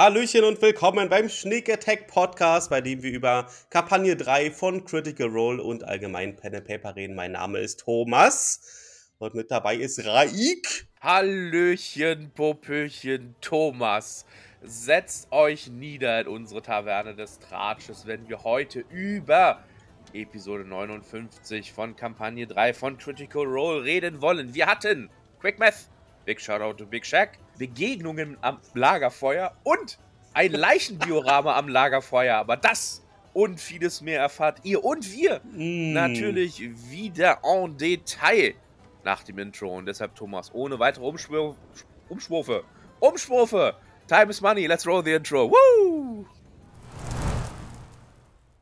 Hallöchen und willkommen beim Sneak Attack Podcast, bei dem wir über Kampagne 3 von Critical Role und allgemein Pen and Paper reden. Mein Name ist Thomas und mit dabei ist Raik. Hallöchen, Popöchen, Thomas. Setzt euch nieder in unsere Taverne des Tratsches, wenn wir heute über Episode 59 von Kampagne 3 von Critical Role reden wollen. Wir hatten Quick Math, Big Shoutout to Big Shack, Begegnungen am Lagerfeuer und ein Leichendiorama am Lagerfeuer. Aber das und vieles mehr erfahrt ihr und wir mm. natürlich wieder en Detail nach dem Intro. Und deshalb, Thomas, ohne weitere Umschwur Umschwurfe, Umschwurfe, time is money, let's roll the intro. Woo!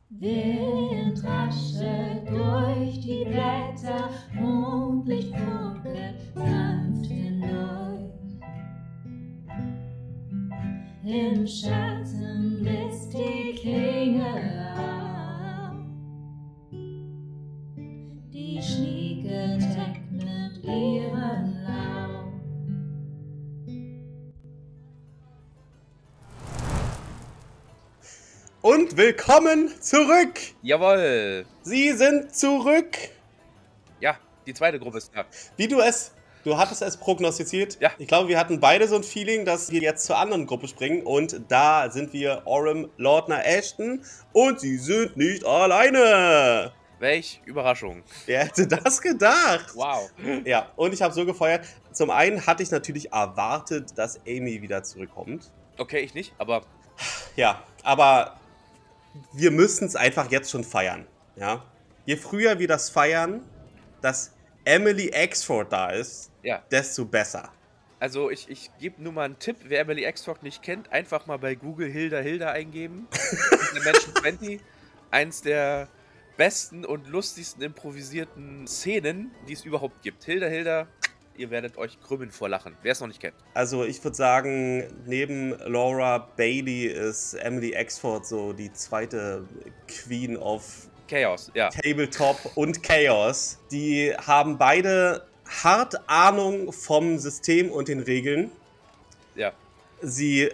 Wind raschelt durch die Blätter, Mondlicht funkelt sanft hindurch. Im Schatten blitzt die Klinge auf. Die Schnieke deckt mit ihren Lauf. Und willkommen zurück! Jawohl! Sie sind zurück! Ja, die zweite Gruppe ist da. Wie du es Du hattest es prognostiziert. Ja. Ich glaube, wir hatten beide so ein Feeling, dass wir jetzt zur anderen Gruppe springen. Und da sind wir Orem, Lordner, Ashton. Und sie sind nicht alleine. Welch Überraschung. Wer hätte das gedacht? Wow. Ja, und ich habe so gefeuert. Zum einen hatte ich natürlich erwartet, dass Amy wieder zurückkommt. Okay, ich nicht, aber. Ja, aber wir müssen es einfach jetzt schon feiern. Ja. Je früher wir das feiern, dass Emily Exford da ist, ja. desto besser. Also ich, ich gebe nur mal einen Tipp, wer Emily Exford nicht kennt, einfach mal bei Google Hilda Hilda eingeben. Dimension 20, eins der besten und lustigsten improvisierten Szenen, die es überhaupt gibt. Hilda Hilda, ihr werdet euch krümmen vor Lachen, wer es noch nicht kennt. Also ich würde sagen, neben Laura Bailey ist Emily Exford so die zweite Queen of Chaos, ja. Tabletop und Chaos. Die haben beide hart Ahnung vom System und den Regeln. Ja. Sie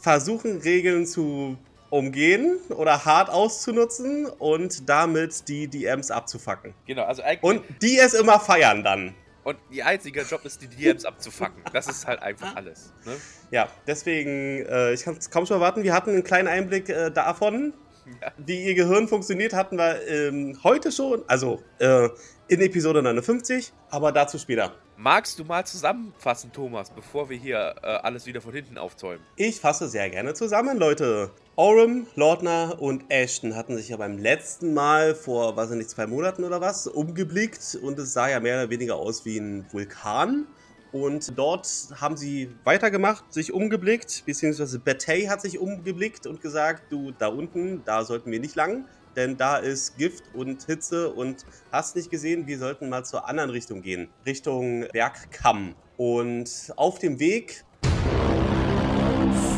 versuchen Regeln zu umgehen oder hart auszunutzen und damit die DMs abzufacken. Genau, also eigentlich. Und die es immer feiern dann. Und ihr einziger Job ist, die DMs abzufacken. Das ist halt einfach alles. Ne? Ja, deswegen, äh, ich kann es kaum schon erwarten. Wir hatten einen kleinen Einblick äh, davon, ja. Wie ihr Gehirn funktioniert, hatten wir ähm, heute schon, also äh, in Episode 59, aber dazu später. Magst du mal zusammenfassen, Thomas, bevor wir hier äh, alles wieder von hinten aufzäumen? Ich fasse sehr gerne zusammen, Leute. Orem, Lordner und Ashton hatten sich ja beim letzten Mal vor, weiß ich nicht, zwei Monaten oder was, umgeblickt und es sah ja mehr oder weniger aus wie ein Vulkan. Und dort haben sie weitergemacht, sich umgeblickt, beziehungsweise Betey hat sich umgeblickt und gesagt, du, da unten, da sollten wir nicht lang, denn da ist Gift und Hitze und hast nicht gesehen, wir sollten mal zur anderen Richtung gehen, Richtung Bergkamm. Und auf dem Weg...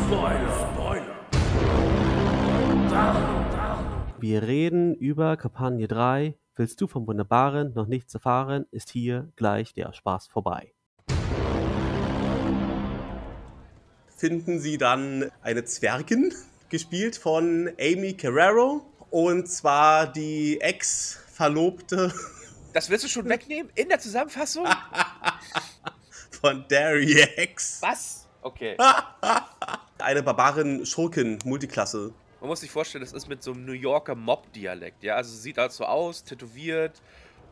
Spoiler, Spoiler. Wir reden über Kampagne 3. Willst du vom Wunderbaren noch nichts erfahren, ist hier gleich der Spaß vorbei. Finden sie dann eine Zwergin, gespielt von Amy Carrero. Und zwar die Ex-Verlobte. Das willst du schon wegnehmen in der Zusammenfassung? von Dariex. Was? Okay. eine Barbarin Schurkin Multiklasse. Man muss sich vorstellen, das ist mit so einem New Yorker Mob-Dialekt. Ja, also sieht halt so aus, tätowiert,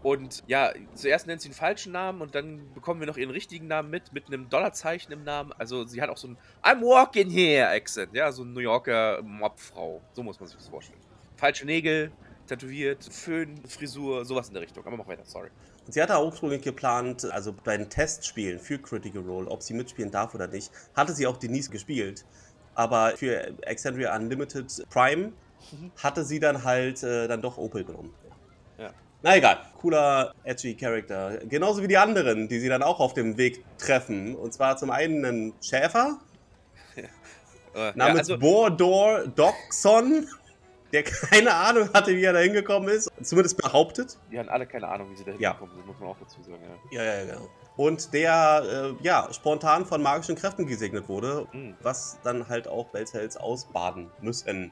und ja, zuerst nennt sie einen falschen Namen und dann bekommen wir noch ihren richtigen Namen mit, mit einem Dollarzeichen im Namen. Also sie hat auch so ein I'm walking here Accent, ja, so ein New Yorker Mobfrau. So muss man sich das vorstellen. Falsche Nägel, tätowiert, Föhn, Frisur, sowas in der Richtung. Aber mach weiter, sorry. Und sie hatte auch ursprünglich geplant, also bei den Testspielen für Critical Role, ob sie mitspielen darf oder nicht, hatte sie auch Denise gespielt. Aber für Exandria Unlimited Prime mhm. hatte sie dann halt äh, dann doch Opel genommen. Na egal, cooler, edgy Charakter. Genauso wie die anderen, die sie dann auch auf dem Weg treffen. Und zwar zum einen einen Schäfer. Ja. Namens ja, also, Bordor Dogson. der keine Ahnung hatte, wie er da hingekommen ist. Zumindest behauptet. Die haben alle keine Ahnung, wie sie da Ja. hingekommen sind, muss man auch dazu sagen. Ja. Ja, ja, genau. Und der, äh, ja, spontan von magischen Kräften gesegnet wurde, Mhm. was dann halt auch Belzels ausbaden müssen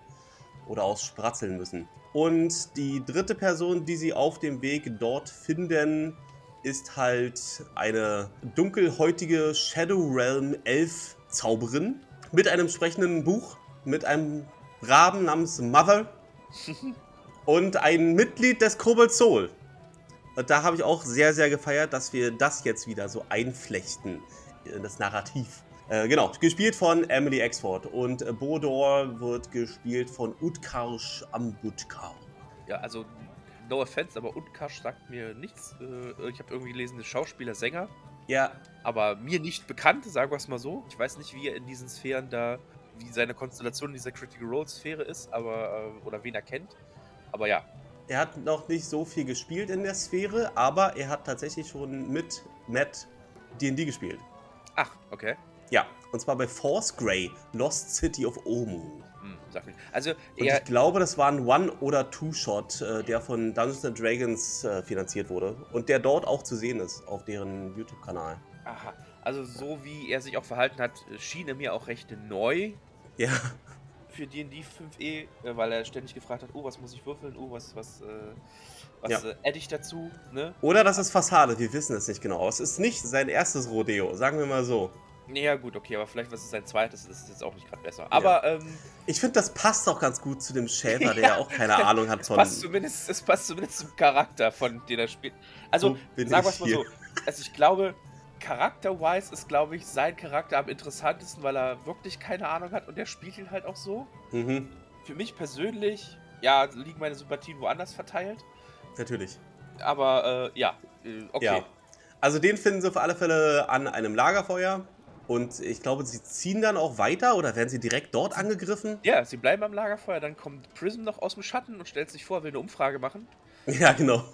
oder ausspratzeln müssen. Und die dritte Person, die sie auf dem Weg dort finden, ist halt eine dunkelhäutige Shadow Realm Elf Zauberin mit einem sprechenden Buch, mit einem Raben namens Mother und ein Mitglied des Kobold Soul. Und da habe ich auch sehr, sehr gefeiert, dass wir das jetzt wieder so einflechten in das Narrativ. Äh, genau, gespielt von Emily Exford und äh, Bodor wird gespielt von Utkarsh Ambutkar. ja, also, no offense, aber Utkash sagt mir nichts. Äh, ich habe irgendwie gelesen, Schauspieler, Sänger. Ja, aber mir nicht bekannt, sagen wir es mal so. Ich weiß nicht, wie er in diesen Sphären da, wie seine Konstellation in dieser Critical Role Sphäre ist, aber äh, oder wen er kennt. Aber ja, er hat noch nicht so viel gespielt in der Sphäre, aber er hat tatsächlich schon mit Matt D&D gespielt. ach, okay. Ja, und zwar bei Force Grey, Lost City of Omu. Hm. Also Und ich glaube, das war ein One- oder Two-Shot, äh, der von Dungeons and Dragons äh, finanziert wurde. Und der dort auch zu sehen ist, auf deren YouTube-Kanal. aha, also so wie er sich auch verhalten hat, schien er mir auch recht neu Ja, für D&D 5e, äh, weil er ständig gefragt hat, oh, was muss ich würfeln, oh, was, was, äh, was Ja. äh, ich dazu, ne? Oder das ist Fassade, wir wissen es nicht genau. Es ist nicht sein erstes Rodeo, sagen wir mal so. Ja gut, okay, aber vielleicht was ist sein zweites, das ist jetzt auch nicht gerade besser. Aber ähm, Ich finde, das passt auch ganz gut zu dem Schäfer, der ja auch keine Ahnung hat es von. passt zumindest, es passt zumindest zum Charakter, von dem er spielt. Also, So sagen wir es mal hier. so. Also ich glaube, charakter-wise ist, glaube ich, sein Charakter am interessantesten, weil er wirklich keine Ahnung hat und er spielt ihn halt auch so. Mhm, Für mich persönlich, ja, liegen meine Sympathien woanders verteilt. natürlich. Aber äh, ja, äh, okay. Ja. Also den finden sie auf alle Fälle an einem Lagerfeuer. Und ich glaube, sie ziehen dann auch weiter oder werden sie direkt dort angegriffen? Ja, sie bleiben am Lagerfeuer, dann kommt Prism noch aus dem Schatten und stellt sich vor, er will eine Umfrage machen. Ja, genau.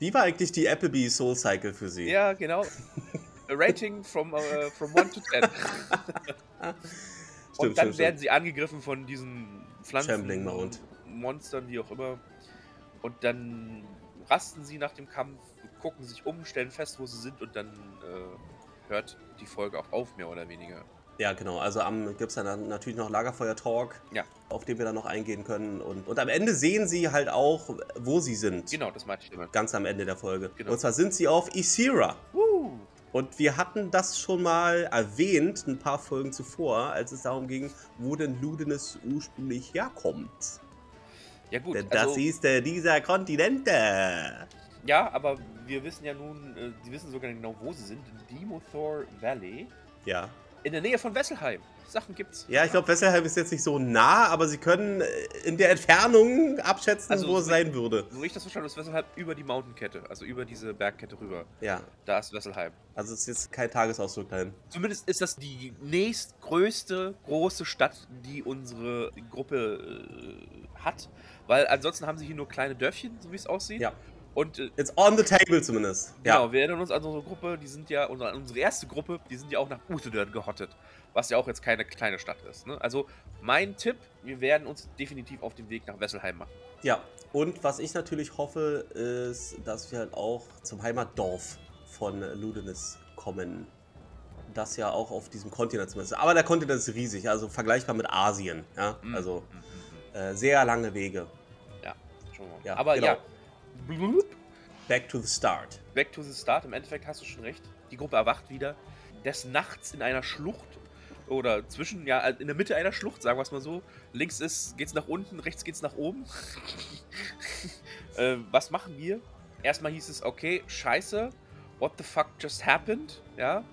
Wie war eigentlich die Applebee Soul Cycle für sie? Ja, genau. A Rating from, äh, from 1 to 10. und dann werden sie angegriffen von diesen Pflanzen, Mount. Monstern, wie auch immer. Und dann rasten sie nach dem Kampf, gucken sich um, stellen fest, wo sie sind und dann äh, hört die Folge auch auf, mehr oder weniger. Ja, genau. Also am gibt es dann natürlich noch Lagerfeuer-Talk, Ja. auf den wir dann noch eingehen können. Und, und am Ende sehen sie halt auch, wo sie sind. Genau, das meinte ich damit. Ganz am Ende der Folge. Genau. Und zwar sind sie auf Isira. Uh, Und wir hatten das schon mal erwähnt, ein paar Folgen zuvor, als es darum ging, wo denn Ludenis ursprünglich herkommt. ja gut, Denn das also, ist äh, dieser Kontinent. ja, aber wir wissen ja nun, äh, sie wissen sogar genau, wo sie sind. In Demothor Valley, Ja. in der Nähe von Wesselheim. Sachen gibt's. Ja, ich glaube, Wesselheim ist jetzt nicht so nah, aber sie können äh, in der Entfernung abschätzen, Also, wo es sein würde. So wie ich das verstanden ist Wesselheim über die Mountain-Kette, also über diese Bergkette rüber. Ja. Da ist Wesselheim. Also es ist jetzt kein Tagesausflug dahin. Zumindest ist das die nächstgrößte große Stadt, die unsere Gruppe äh, hat. Weil ansonsten haben sie hier nur kleine Dörfchen, so wie es aussieht. Ja. Und äh, It's on the table zumindest. genau, Ja. wir erinnern uns an unsere Gruppe, die sind ja, unsere, unsere erste Gruppe, die sind ja auch nach Uthedörn gehottet. Was ja auch jetzt keine kleine Stadt ist. Ne? Also mein Tipp, wir werden uns definitiv auf den Weg nach Wesselheim machen. Ja. Und was ich natürlich hoffe, ist, dass wir halt auch zum Heimatdorf von Ludenis kommen. Das ja auch auf diesem Kontinent zumindest. Aber der Kontinent ist riesig, also vergleichbar mit Asien. Ja. Mhm. Also Mhm, äh, sehr lange Wege. Schauen wir mal. Ja, Aber genau. ja, Back to the start. Back to the Start. Im Endeffekt hast du schon recht. Die Gruppe erwacht wieder. Des Nachts in einer Schlucht. Oder zwischen, ja, in der Mitte einer Schlucht, sagen wir es mal so. Links ist, geht's nach unten, rechts geht's nach oben. äh, was machen wir? Erstmal hieß es, okay, scheiße, what the fuck just happened? Ja.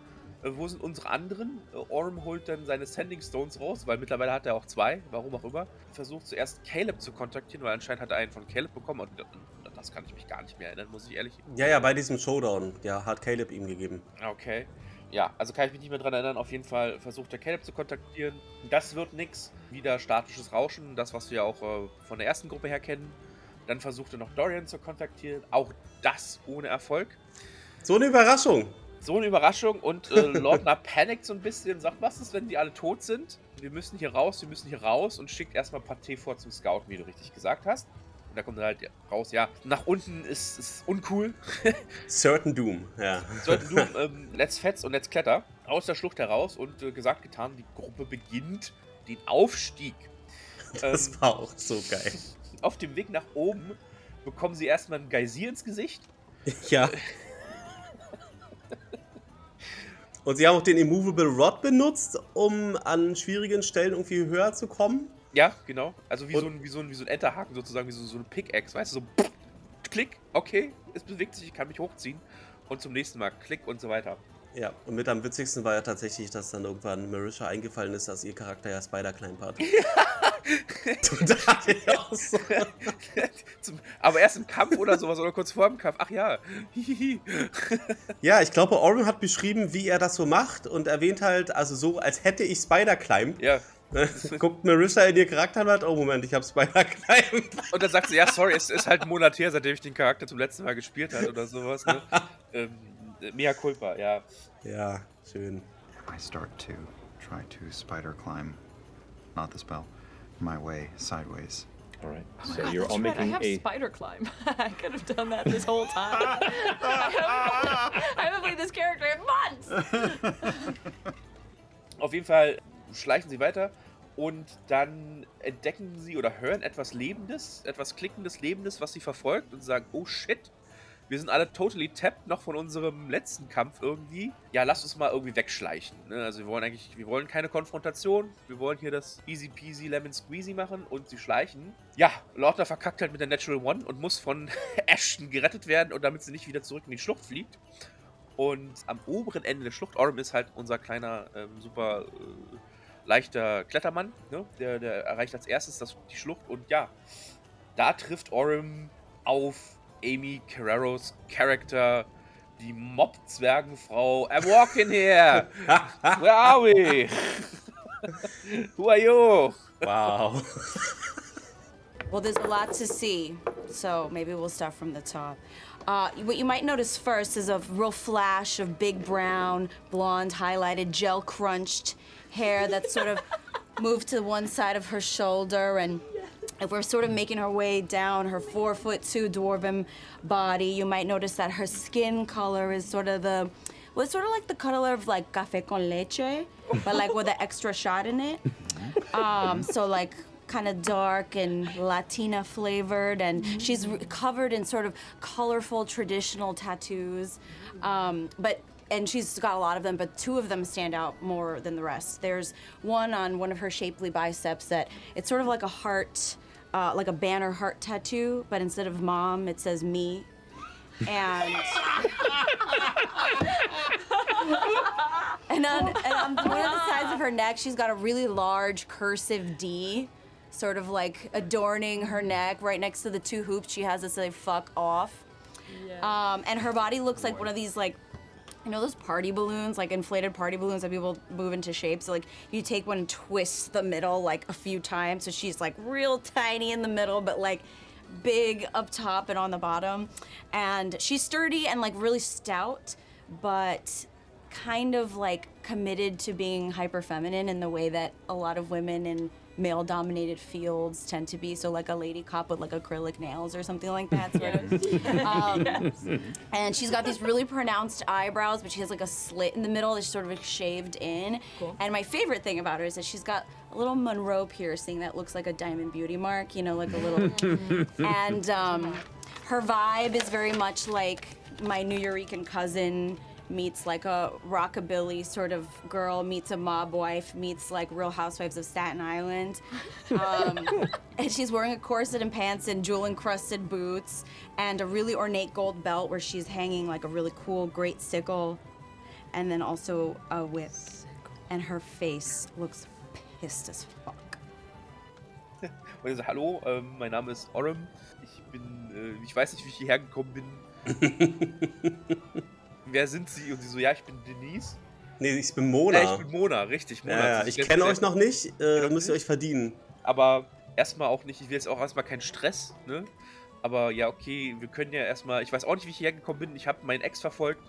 Äh, wo sind unsere anderen? Äh, Orm holt dann seine Sending Stones raus, weil mittlerweile hat er auch zwei, warum auch immer. Versucht zuerst Caleb zu kontaktieren, weil anscheinend hat er einen von Caleb bekommen. Und das kann ich mich gar nicht mehr erinnern, muss ich ehrlich Ja, ja, bei diesem Showdown. Ja, hat Caleb ihm gegeben. Okay. Ja, also kann ich mich nicht mehr dran erinnern. Auf jeden Fall versucht der Caleb zu kontaktieren. Das wird nix. Wieder statisches Rauschen, das, was wir auch äh, von der ersten Gruppe her kennen. Dann versucht er noch Dorian zu kontaktieren. Auch das ohne Erfolg. So eine Überraschung. So eine Überraschung und äh, Lordner panikt so ein bisschen und sagt, was ist, wenn die alle tot sind? Wir müssen hier raus, wir müssen hier raus und schickt erstmal Paté vor zum Scout, wie du richtig gesagt hast. Und da kommt dann halt raus, ja, nach unten ist, ist uncool. Certain Doom, ja. Sollten du, ähm, let's fetz und let's kletter aus der Schlucht heraus und äh, gesagt, getan, die Gruppe beginnt den Aufstieg. Das Ähm, war auch so geil. auf dem Weg nach oben bekommen sie erstmal ein Geysir ins Gesicht. Ja. Und sie haben auch den Immovable Rod benutzt, um an schwierigen Stellen irgendwie höher zu kommen. Ja, genau. Also wie, Und- so ein, wie, so ein, wie so ein Enterhaken sozusagen, wie so, so eine Pickaxe, weißt du, so pff, klick, okay, es bewegt sich, ich kann mich hochziehen. Und zum nächsten Mal klick und so weiter. Ja, und mit am witzigsten war ja tatsächlich, dass dann irgendwann Marisha eingefallen ist, dass ihr Charakter ja dachte ich auch so. Aber erst im Kampf oder sowas oder kurz vor dem Kampf. Ach ja. Ja, ich glaube, Oren hat beschrieben, wie er das so macht und erwähnt halt, also so, als hätte ich Spider-Climb. ja. Guckt Marisha in ihr Charakter und hat, oh Moment, ich habe Spider-Climb. Und dann sagt sie, ja, sorry, es ist halt ein Monat her, seitdem ich den Charakter zum letzten Mal gespielt habe oder sowas. Ne? ähm, mea culpa, ja. Ja, schön. I start to try to spider climb, not the spell, my way sideways. All right. Oh So God, you're all right, I making have a. spider climb. I could have done that this whole time. I, haven't, I haven't played this character in months. Auf jeden Fall schleichen sie weiter und dann entdecken sie oder hören etwas Lebendes, etwas Klickendes, Lebendes, was sie verfolgt und sagen, oh shit, wir sind alle totally tapped noch von unserem letzten Kampf irgendwie. Ja, lass uns mal irgendwie wegschleichen. Ne? Also wir wollen eigentlich, wir wollen keine Konfrontation, wir wollen hier das easy peasy lemon squeezy machen und sie schleichen. Ja, Lorna verkackt halt mit der Natural One und muss von Ashton gerettet werden und damit sie nicht wieder zurück in die Schlucht fliegt. Und am oberen Ende der Schlucht, Orm ist halt unser kleiner, ähm, super äh, leichter Klettermann. Ne? Der, der erreicht als erstes das, die Schlucht. Und ja, da trifft Orm auf Amy Carreros Charakter, die Mob-Zwergenfrau. I'm walking here! Where are we? Who are you? Wow. Well, there's a lot to see, so maybe we'll start from the top. Uh, what you might notice first is a real flash of big brown, blonde, highlighted, gel crunched hair that's sort of moved to one side of her shoulder. And if we're sort of making her way down her four foot two dwarven body, you might notice that her skin color is sort of the well, it's sort of like the color of like café con leche, but like with an extra shot in it. Um, so like kind of dark and Latina flavored, and she's r- covered in sort of colorful traditional tattoos. Um, but and she's got a lot of them, but two of them stand out more than the rest. There's one on one of her shapely biceps that it's sort of like a heart, uh, like a banner heart tattoo, but instead of mom, it says me. And and on, and on one of the sides of her neck, she's got a really large cursive D, sort of like adorning her neck. Right next to the two hoops, she has this like "fuck off." Um, and her body looks like one of these like, you know, those party balloons, like inflated party balloons that people move into shapes. So like you take one and twist the middle like a few times, so she's like real tiny in the middle, but like big up top and on the bottom. And she's sturdy and like really stout, but kind of like committed to being hyper feminine in the way that a lot of women in male dominated fields tend to be. So like a lady cop with like acrylic nails or something like that sort of. Um, and she's got these really pronounced eyebrows but she has like a slit in the middle that's sort of shaved in. And my favorite thing about her is that she's got a little monroe piercing that looks like a diamond beauty mark you know like a little and um, her vibe is very much like my New Eurekan cousin meets like a rockabilly sort of girl meets a mob wife meets like Real Housewives of Staten Island, um, and she's wearing a corset and pants and jewel encrusted boots and a really ornate gold belt where she's hanging like a really cool great sickle, and then also a whip, and her face looks pissed as fuck. Und er sagt, hallo, ähm, mein Name ist Orem. Ich bin, äh, ich weiß nicht, wie ich hierher gekommen bin. Wer sind Sie? Und sie so, ja, ich bin Denise. Nee, ich bin Mona. Ja, ich bin Mona, richtig. Mona. Ja, ich kenne euch noch nicht, äh, müsst ihr euch verdienen. Aber erstmal auch nicht, ich will jetzt auch erstmal keinen Stress, ne? Aber ja, okay, wir können ja erstmal, ich weiß auch nicht, wie ich hierher gekommen bin. Ich habe meinen Ex verfolgt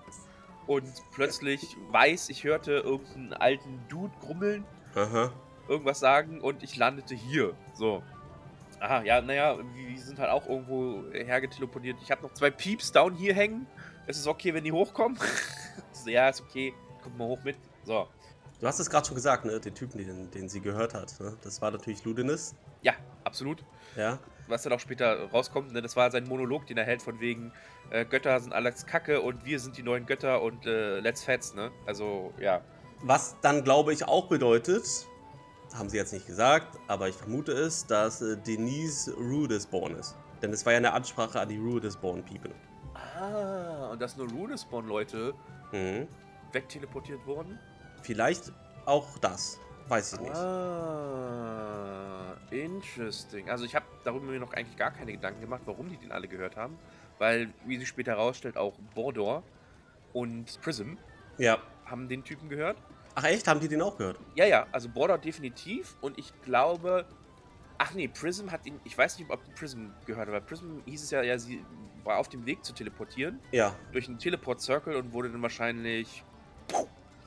und plötzlich weiß, ich hörte irgendeinen alten Dude grummeln, Aha. irgendwas sagen und ich landete hier. So. Aha, ja, naja, wir sind halt auch irgendwo hergeteleportiert. Ich habe noch zwei Pieps down hier hängen. Es ist okay, wenn die hochkommen. so, ja, ist okay. Kommt mal hoch mit. So. Du hast es gerade schon gesagt, ne? Den Typen, den, den sie gehört hat. Ne? Das war natürlich Ludinis. Ja, absolut. Ja. Was dann auch später rauskommt, ne? das war sein Monolog, den er hält, von wegen äh, Götter sind alles Kacke und wir sind die neuen Götter und äh, let's fetz, ne? Also, ja. Was dann, glaube ich, auch bedeutet, haben sie jetzt nicht gesagt, aber ich vermute es, dass äh, Denise Rudesborn ist. Denn es war ja eine Ansprache an die Rudesborn People. Ah, und dass nur Runespawn-Leute Mhm. wegteleportiert wurden? Vielleicht auch das. Weiß ich nicht. Ah, interesting. Also ich habe darüber mir noch eigentlich gar keine Gedanken gemacht, warum die den alle gehört haben. Weil, wie sich später herausstellt, auch Bordor und Prism Ja. haben den Typen gehört. Ach echt? Haben die den auch gehört? Ja, ja, also Bordor definitiv. Und ich glaube... Ach nee, Prism hat ihn... Ich weiß nicht, ob Prism gehört aber Prism hieß es ja, ja, sie war auf dem Weg zu teleportieren. Ja. Durch einen Teleport-Circle und wurde dann wahrscheinlich...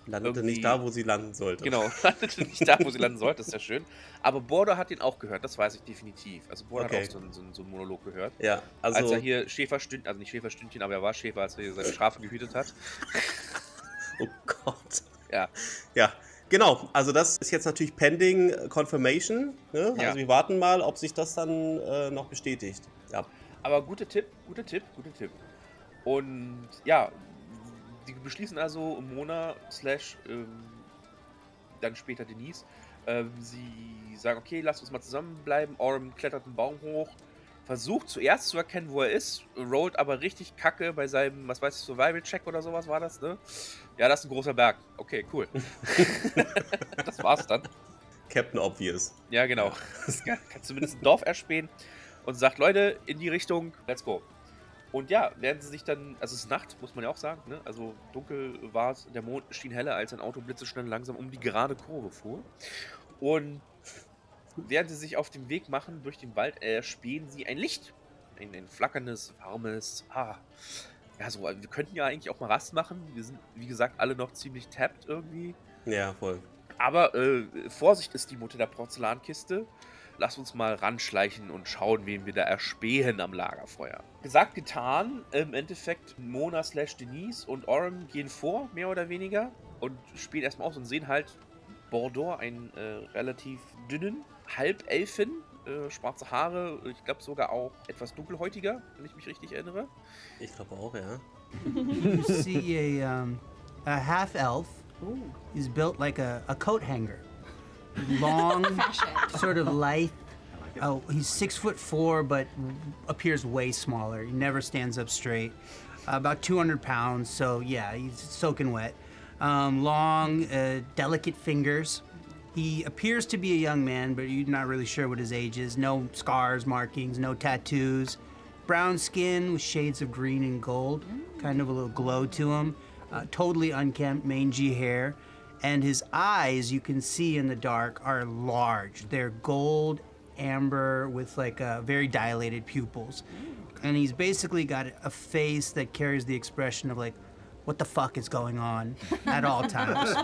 Landete nicht da, wo sie landen sollte. Genau, landete nicht da, wo sie landen sollte, ist ja schön. Aber Bordor hat ihn auch gehört, das weiß ich definitiv. Also Bordor Okay. hat auch so einen, so, einen, so einen Monolog gehört. Ja, als also. er hier Schäferstündchen, also nicht Schäferstündchen, aber er war Schäfer, als er hier seine Schafe gehütet hat. Oh Gott. Ja. Ja, genau. Also das ist jetzt natürlich pending Confirmation. Ne? Ja. Also wir warten mal, ob sich das dann äh, noch bestätigt. Ja. Aber guter Tipp, guter Tipp, guter Tipp. Und ja, die beschließen also Mona slash ähm, dann später Denise. Ähm, sie sagen, okay, lasst uns mal zusammenbleiben. Orm klettert einen Baum hoch, versucht zuerst zu erkennen, wo er ist, rollt aber richtig kacke bei seinem, was weiß ich, Survival-Check oder sowas war das, ne? Ja, das ist ein großer Berg. Okay, cool. das war's dann. Captain Obvious. Ja, genau. Das kann, kann zumindest ein Dorf erspähen und sagt, Leute, in die Richtung, let's go. Und ja, werden sie sich dann, also es ist Nacht, muss man ja auch sagen, ne? Also dunkel war es, der Mond schien heller, als ein Auto blitzeschnell langsam um die gerade Kurve fuhr. Und während sie sich auf den Weg machen durch den Wald, erspähen sie ein Licht. Ein, ein flackerndes, warmes, ah. Ja, so, wir könnten ja eigentlich auch mal Rast machen. Wir sind, wie gesagt, alle noch ziemlich tapped irgendwie. Ja, voll. Aber äh, Vorsicht ist die Mutter der Porzellankiste. Lass uns mal ranschleichen und schauen, wen wir da erspähen am Lagerfeuer. Gesagt, getan. Im Endeffekt Mona slash Denise und Oren gehen vor, mehr oder weniger. Und spielen erstmal aus und sehen halt Bordor, einen äh, relativ dünnen Halbelfen. Äh, schwarze Haare, ich glaube sogar auch etwas dunkelhäutiger, wenn ich mich richtig erinnere. Ich glaube auch, ja. You see a um, a half elf. He's built like a, a coat hanger, long, sort of lithe. Oh, he's six foot four, but appears way smaller. He never stands up straight. about 200 pounds, so yeah, he's soaking wet. Um, long, uh, delicate fingers. He appears to be a young man, but you're not really sure what his age is. No scars, markings, no tattoos. Brown skin with shades of green and gold, kind of a little glow to him. Uh, totally unkempt, mangy hair. And his eyes, you can see in the dark, are large. They're gold, amber, with like uh, very dilated pupils. And he's basically got a face that carries the expression of like, what the fuck is going on at all times.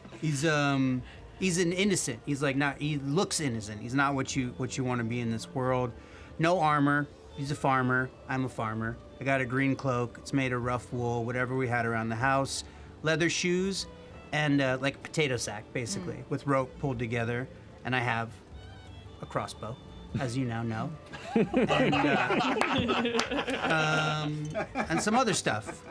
he's um he's an innocent. He's like not he looks innocent. He's not what you what you want to be in this world. No armor. He's a farmer. I'm a farmer. I got a green cloak. It's made of rough wool, whatever we had around the house. Leather shoes and uh, like a potato sack basically with rope pulled together and I have a crossbow as you now know. and, uh, um, and some other stuff.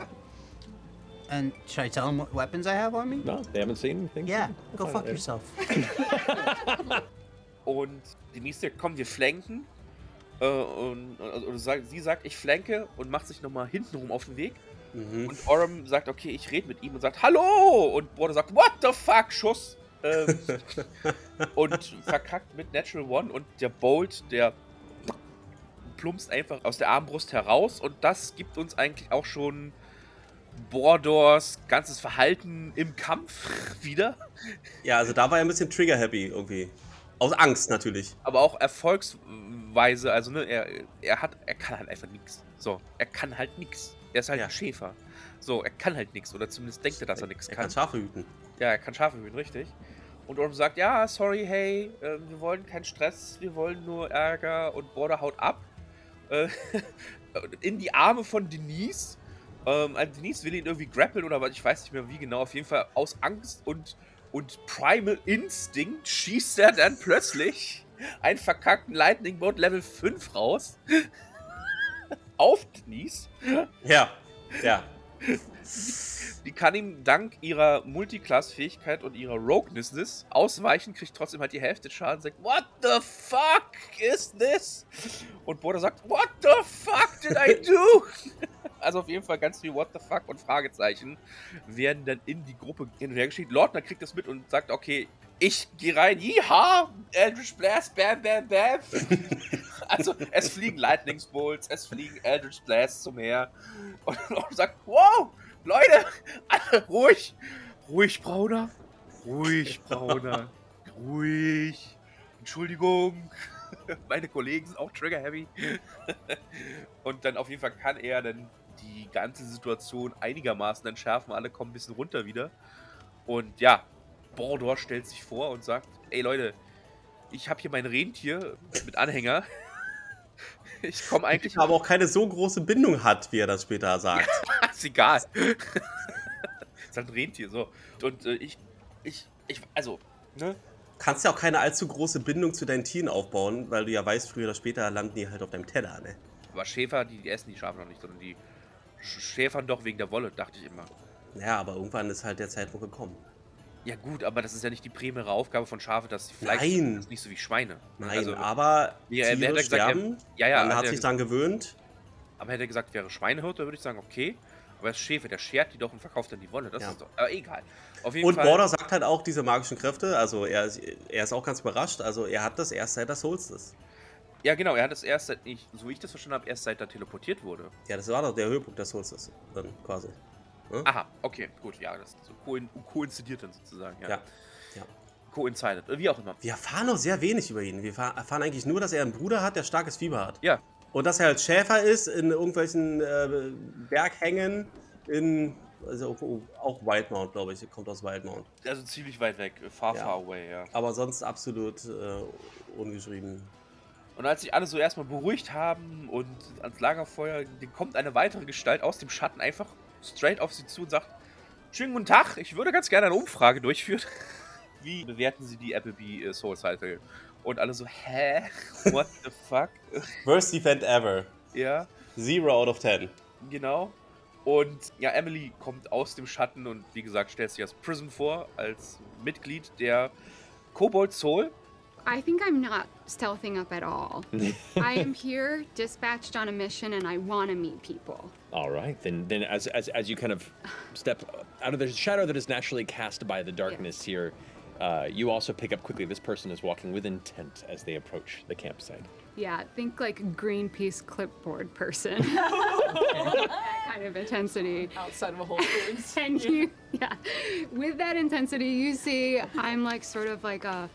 And should I tell him what weapons I have on me? No, they haven't seen anything. Yeah, go fuck yourself. Und Denise sagt, komm, wir flanken. Äh, und, also, sie sagt, ich flanke und macht sich nochmal hintenrum auf den Weg. Mhm. Und Orem sagt, okay, ich rede mit ihm und sagt, hallo! Und Border sagt, what the fuck, Schuss! Ähm, und verkackt mit Natural One und der Bolt, der plumpst einfach aus der Armbrust heraus und das gibt uns eigentlich auch schon Bordors ganzes Verhalten im Kampf wieder. Ja, also da war er ein bisschen trigger-happy irgendwie. Aus Angst natürlich. aber auch erfolgsweise, also ne, er, er hat, er kann halt einfach nichts. So, er kann halt nichts. Er ist halt Ja. ein Schäfer. So, er kann halt nichts, oder zumindest denkt er, dass er nichts Er kann. kann Schafe hüten. Ja, er kann Schafe hüten, richtig. Und Orm sagt, ja, sorry, hey, äh, wir wollen keinen Stress, wir wollen nur Ärger und Border haut ab. Äh, in die Arme von Denise. Ähm, also Denise will ihn irgendwie grappeln oder was, ich weiß nicht mehr wie genau. Auf jeden Fall aus Angst und, und Primal Instinct schießt er dann plötzlich einen verkackten Lightning Bolt Level 5 raus. Auf Denise. Ja, ja. Die kann ihm dank ihrer Multiclass-Fähigkeit und ihrer Rogueness ausweichen, kriegt trotzdem halt die Hälfte Schaden, sagt, What the fuck is this? Und Boda sagt, What the fuck did I do? Also auf jeden Fall ganz viel What the fuck und Fragezeichen werden dann in die Gruppe hin und her geschickt. Lordner kriegt das mit und sagt, okay, ich gehe rein, jiha, Eldritch Blast, bam, bam, bam. also es fliegen Lightningsbolts, es fliegen Eldritch Blasts zum Meer. Und Lordner sagt, wow, Leute, alle ruhig, ruhig, Brauner, ruhig, Brauner, ruhig. Entschuldigung, meine Kollegen sind auch trigger-heavy. Und dann auf jeden Fall kann er dann die ganze Situation einigermaßen entschärfen. Alle kommen ein bisschen runter wieder. Und ja, Bordor stellt sich vor und sagt, ey Leute, ich habe hier mein Rentier mit Anhänger. Ich komme eigentlich... Aber auch keine so große Bindung hat, wie er das später sagt. ist egal. ist halt ein Rentier, so. Und äh, ich, ich, ich, also, ne? Kannst ja auch keine allzu große Bindung zu deinen Tieren aufbauen, weil du ja weißt, früher oder später landen die halt auf deinem Teller, ne? Aber Schäfer, die, die essen die Schafe noch nicht, sondern die schäfern doch wegen der Wolle, dachte ich immer. Ja, aber irgendwann ist halt der Zeitpunkt gekommen. Ja gut, aber das ist ja nicht die primäre Aufgabe von Schafe, dass sie Fleisch Nein. Das ist nicht so wie Schweine. Nein, Also, aber Ja, er Tiere gesagt, er- sterben, ja, ja, man hat hat sich dran gewöhnt. Aber hätte er gesagt, wäre Schweinehirte, würde ich sagen, okay. Aber er ist Schäfer, der schert die doch und verkauft dann die Wolle. Das Ja. ist doch. Aber egal. Auf jeden Und Fall. Border sagt halt auch diese magischen Kräfte, also er, ist- er ist auch ganz überrascht, also er hat das erst seit der Solstice. Ja, genau, er hat es erst seit, ich, so wie ich das verstanden habe, erst seit er teleportiert wurde. Ja, das war doch der Höhepunkt der Solstice, dann quasi. Aha, okay, gut, ja, das ist so koin- koinzidiert dann sozusagen, ja. Ja. ja. Coincided, wie auch immer. Wir erfahren noch sehr wenig über ihn. Wir erfahr- erfahren eigentlich nur, dass er einen Bruder hat, der starkes Fieber hat. Ja, Und dass er als Schäfer ist in irgendwelchen äh, Berghängen in, also auch Wildmount, glaube ich, kommt aus Wildmount. also ziemlich weit weg, far, Ja. far away, ja. Aber sonst absolut äh, ungeschrieben. Und als sich alle so erstmal beruhigt haben und ans Lagerfeuer, dann kommt eine weitere Gestalt aus dem Schatten einfach straight auf sie zu und sagt: Schönen guten Tag, ich würde ganz gerne eine Umfrage durchführen. Wie bewerten Sie die Appleby äh, Soul Cycle? Und alle so: Hä? What the fuck? Worst Event ever. ja, Zero out of ten. genau. Und ja, Emily kommt aus dem Schatten und wie gesagt, stellt sich als Prism vor, als Mitglied der Kobold Soul. I think I'm not stealthing up at all. I am here, dispatched on a mission, and I want to meet people. All right, then then as, as as you kind of step out of the shadow that is naturally cast by the darkness here, uh, you also pick up quickly. This person is walking with intent as they approach the campsite. Yeah, think like Greenpeace clipboard person. kind of intensity. Outside of a Whole Foods. And you, yeah, with that intensity, you see I'm like sort of like a,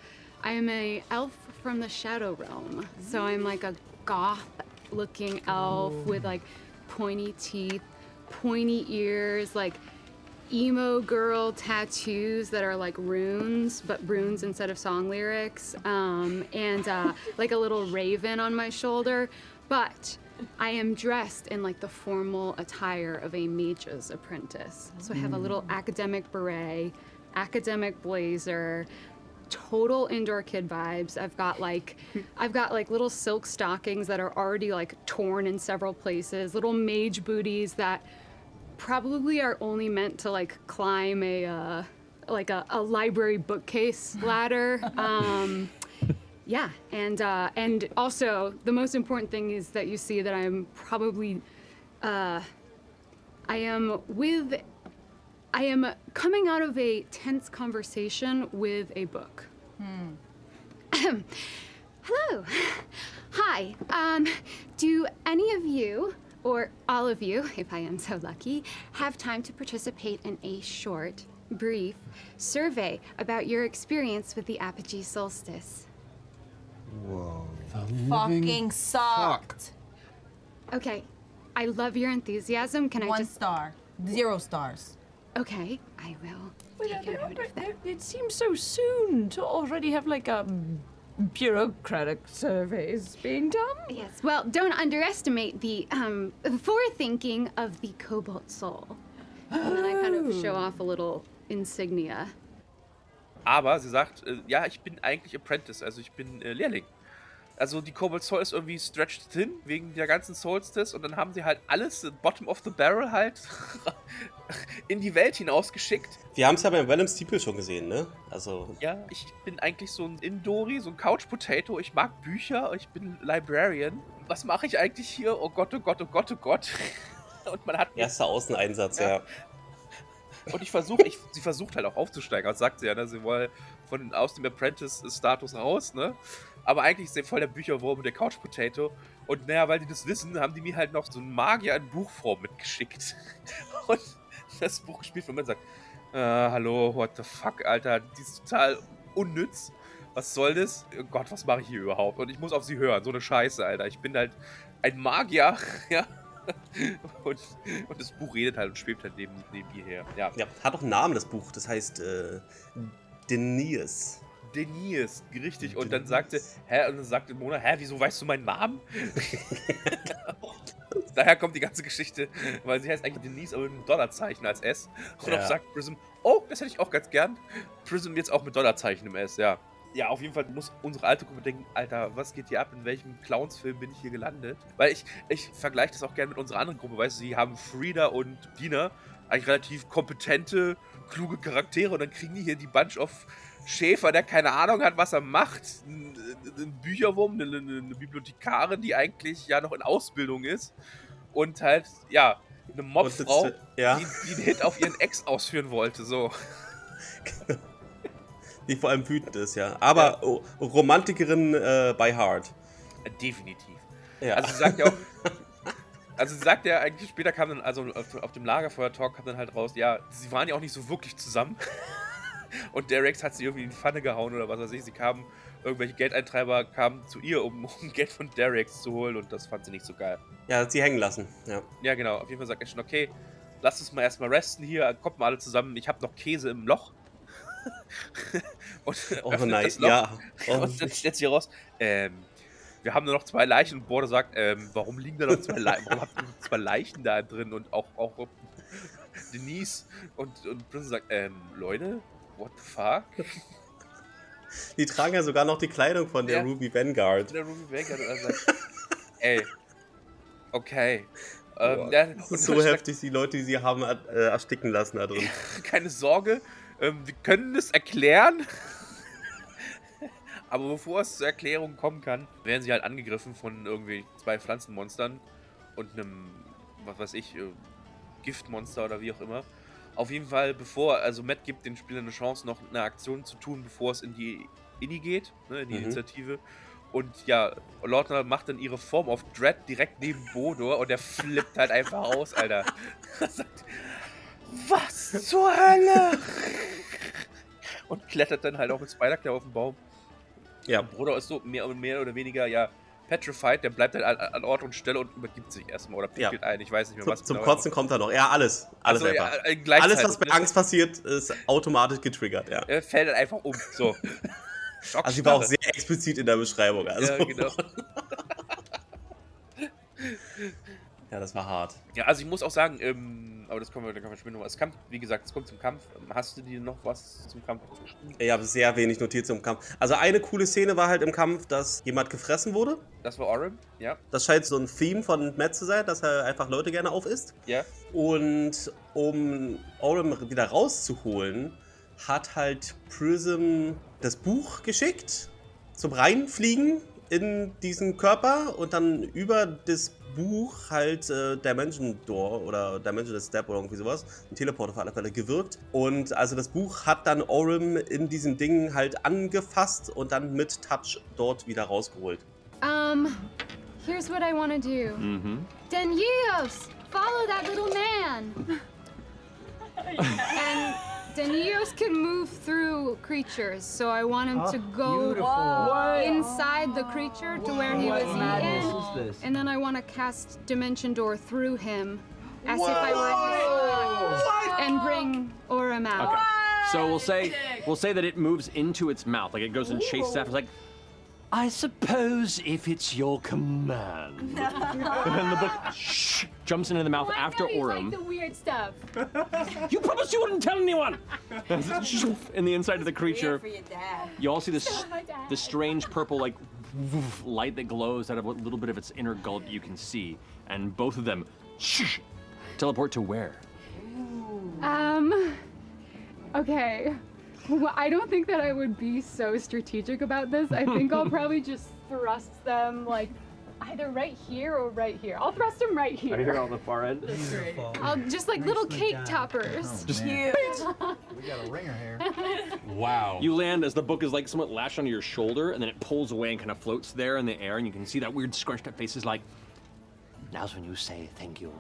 I am a elf from the Shadow Realm. So I'm like a goth-looking elf with like pointy teeth, pointy ears, like emo girl tattoos that are like runes, but runes instead of song lyrics, um, and uh, like a little raven on my shoulder. But I am dressed in like the formal attire of a mage's apprentice. So I have a little academic beret, academic blazer, total indoor kid vibes. I've got like I've got like little silk stockings that are already like torn in several places, little mage booties that probably are only meant to like climb a uh, like a, a library bookcase ladder. Um, yeah, and uh, and also the most important thing is that you see that I'm probably uh, I am with I am coming out of a tense conversation with a book. Hello. Hi. Um, do any of you, or all of you, if I am so lucky, have time to participate in a short, brief survey about your experience with the Apogee solstice? Whoa. Fucking sucked. Okay. I love your enthusiasm. Can I One just star. zero stars. Okay, I will. Wait, take a I- note of that. it, it seems so soon to already have like a bureaucratic surveys being done. Yes, well, don't underestimate the um, forethinking of the cobalt soul. And then I kind of show off a little insignia. Aber sie sagt, äh, ja, ich bin eigentlich Apprentice, also ich bin äh, Lehrling. Also die Cobalt Soul ist irgendwie stretched thin wegen der ganzen Solstice und dann haben sie halt alles bottom of the barrel halt in die Welt hinausgeschickt. Wir haben es ja beim Venom Steeple schon gesehen, ne? Also, Ja, ich bin eigentlich so ein Indori, so ein Couch Potato. Ich mag Bücher, ich bin Librarian. Was mache ich eigentlich hier? Oh Gott, oh Gott, oh Gott, oh Gott. Und man hat erster Außeneinsatz, ja. Ja. Und ich versuche, sie versucht halt auch aufzusteigen, das sagt sie ja, ne? Sie wollen von aus dem Apprentice-Status raus, ne? Aber eigentlich ist sie voll der Bücherwurm und der Couch Potato. Und naja, weil die das wissen, haben die mir halt noch so ein Magier in Buchform mitgeschickt. Und das Buch gespielt mir und sagt, äh, hallo, what the fuck, Alter, die ist total unnütz. Was soll das? Oh Gott, was mache ich hier überhaupt? Und ich muss auf sie hören, so eine Scheiße, Alter. Ich bin halt ein Magier, ja. Und, und das Buch redet halt und schwebt halt neben, neben ihr her. Ja. Ja, hat auch einen Namen, das Buch. Das heißt äh, Deniers. Deniers, richtig. Und dann sagte, hä, und dann sagte Mona, hä, wieso weißt du meinen Namen? Daher kommt die ganze Geschichte, weil sie heißt eigentlich Denise, aber mit einem Dollarzeichen als S. Und Ja. sagt Prism, oh, das hätte ich auch ganz gern. Prism jetzt auch mit Dollarzeichen im S, ja. Ja, auf jeden Fall muss unsere alte Gruppe denken, Alter, was geht hier ab? In welchem Clowns-Film bin ich hier gelandet? Weil ich, ich vergleiche das auch gerne mit unserer anderen Gruppe, weißt du, sie haben Frieda und Dina, eigentlich relativ kompetente, kluge Charaktere und dann kriegen die hier die Bunch of Schäfer, der keine Ahnung hat, was er macht. Ein, ein Bücherwurm, eine, eine, eine Bibliothekarin, die eigentlich ja noch in Ausbildung ist. Und halt, ja, eine Mobfrau, jetzt, ja. die, die den Hit auf ihren Ex ausführen wollte. So. Die vor allem wütend ist, ja. Aber oh, Romantikerin äh, by heart. Äh, Definitiv. Ja. Also sie sagt ja auch. Also sie sagt ja eigentlich, später kam dann, also auf, auf dem Lagerfeuer-Talk kam dann halt raus, ja, sie waren ja auch nicht so wirklich zusammen. Und der Rex hat sie irgendwie in die Pfanne gehauen oder was weiß ich. Sie kamen, irgendwelche Geldeintreiber kamen zu ihr, um, um Geld von Derex zu holen und das fand sie nicht so geil. ja, hat sie hängen lassen. Ja. Ja, genau. Auf jeden Fall sagt er schon, okay, lasst uns mal erstmal resten hier, kommt mal alle zusammen, ich habe noch Käse im Loch. und Oh nein, das Loch ja. Oh, und dann stellt sie raus, ähm, wir haben nur noch zwei Leichen und Border sagt, ähm, warum liegen da noch zwei Leichen? Warum habt ihr noch zwei Leichen da drin? Und auch, auch Denise und, und Prince sagt, ähm, Leute, what the fuck? die tragen ja sogar noch die Kleidung von der Ja. Ruby Vanguard. Der Ruby Vanguard und er sagt, ey, okay. Ähm, ja, das so heftig, die Leute, die sie haben äh, ersticken lassen da drin. keine Sorge, ähm, wir können es erklären. Aber bevor es zur Erklärung kommen kann, werden sie halt angegriffen von irgendwie zwei Pflanzenmonstern und einem, was weiß ich, äh, Giftmonster oder wie auch immer. Auf jeden Fall, bevor, also Matt gibt den Spielern eine Chance, noch eine Aktion zu tun, bevor es in die Inni geht, ne, in die Mhm. Initiative. Und ja, Lordner macht dann ihre Form auf Dread direkt neben Bodor und der flippt halt einfach aus, Alter. Er sagt, Was zur Hölle? Und klettert dann halt auch mit Spider-Claw auf den Baum. Ja, Bruder ist so mehr, mehr oder weniger, ja, petrified, der bleibt halt an, Ort und Stelle und übergibt sich erstmal oder pinkelt ein, ich weiß nicht mehr was. zum genau. Kotzen kommt er noch. Ja, alles. Alles Also, ja, einfach. äh, alles, was bei? Angst passiert, ist automatisch getriggert, ja. Er fällt halt einfach um, so. Also sie war auch sehr explizit in der Beschreibung. Also. Ja, genau. Ja, das war hart. Ja, also ich muss auch sagen, ähm, aber das kommen wir, da kommen wir später noch. Es kommt, wie gesagt, es kommt zum Kampf. Hast du dir noch was zum Kampf aufgeschrieben? Ich habe sehr wenig notiert zum Kampf. Also eine coole Szene war halt im Kampf, dass jemand gefressen wurde. Das war Orim, ja. Das scheint so ein Theme von Matt zu sein, dass er einfach Leute gerne aufisst. Ja. Und um Orem wieder rauszuholen, hat halt Prism das Buch geschickt zum Reinfliegen in diesen Körper und dann über das Buch halt äh, Dimension Door oder Dimensional Step oder irgendwie sowas, ein Teleporter auf alle Fälle gewirkt. Und also das Buch hat dann Orem in diesem Ding halt angefasst und dann mit Touch dort wieder rausgeholt. Um, here's what I want to do. Mhm. Denios, follow that little man. and Denios can move through creatures, so I want him Oh, to ah, go beautiful. inside the creature to where he What was madness eaten. is this? And then I want to cast Dimension Door through him, as if I were his and bring Orem out. Okay. So we'll say we'll say that it moves into its mouth, like it goes and chases after. It's like, I suppose if it's your command. and then the book shh, jumps into the mouth Oh, I after know he's Orem. Like the weird stuff. You promised you wouldn't tell anyone. in the inside of the creature, for your dad. you all see this So my dad. the strange purple like woof, light that glows out of what little bit of its inner gullet you can see, and both of them shh, teleport to where? Um. Okay. Well, I don't think that I would be so strategic about this. I think I'll probably just thrust them like either right here or right here. I'll thrust them right here. Right here on the far end. Beautiful. I'll just like little Nicely cake done. toppers. Oh, just Cute. we got a ringer here. Wow. You land as the book is like somewhat lashed onto your shoulder, and then it pulls away and kind of floats there in the air, and you can see that weird scrunched up face is like, now's when you say thank you.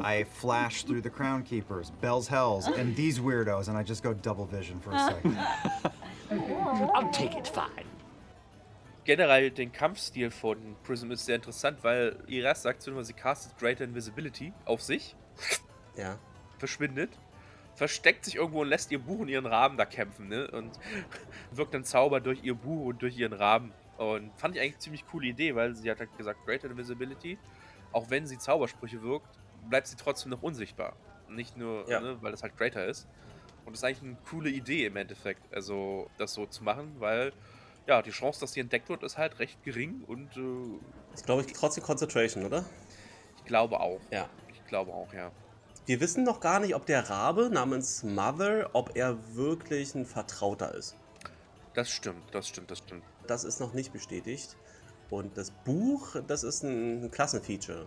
I flash through the crown keepers, Bell's Hells, and these weirdos, and I just go double vision for a second. I'll take it fine. Generell den Kampfstil von Prism ist sehr interessant, weil ihre erste Aktion war, sie castet Greater Invisibility auf sich, Ja. verschwindet, versteckt sich irgendwo und lässt ihr Buch und ihren Rahmen da kämpfen, ne? Und wirkt dann Zauber durch ihr Buch und durch ihren Rahmen. Und fand ich eigentlich eine ziemlich coole Idee, weil sie hat halt gesagt, Greater Invisibility, auch wenn sie Zaubersprüche wirkt, bleibt sie trotzdem noch unsichtbar. Nicht nur, Ja. ne, weil das halt Greater ist. Und das ist eigentlich eine coole Idee im Endeffekt, also das so zu machen, weil ja, die Chance, dass sie entdeckt wird, ist halt recht gering und äh, Ich glaube, ich trotzdem Concentration, oder? ich glaube auch. Ja. Ich glaube auch, ja. Wir wissen noch gar nicht, ob der Rabe namens Mother, ob er wirklich ein Vertrauter ist. Das stimmt, das stimmt, das stimmt. Das ist noch nicht bestätigt. Und das Buch, das ist ein Klassenfeature.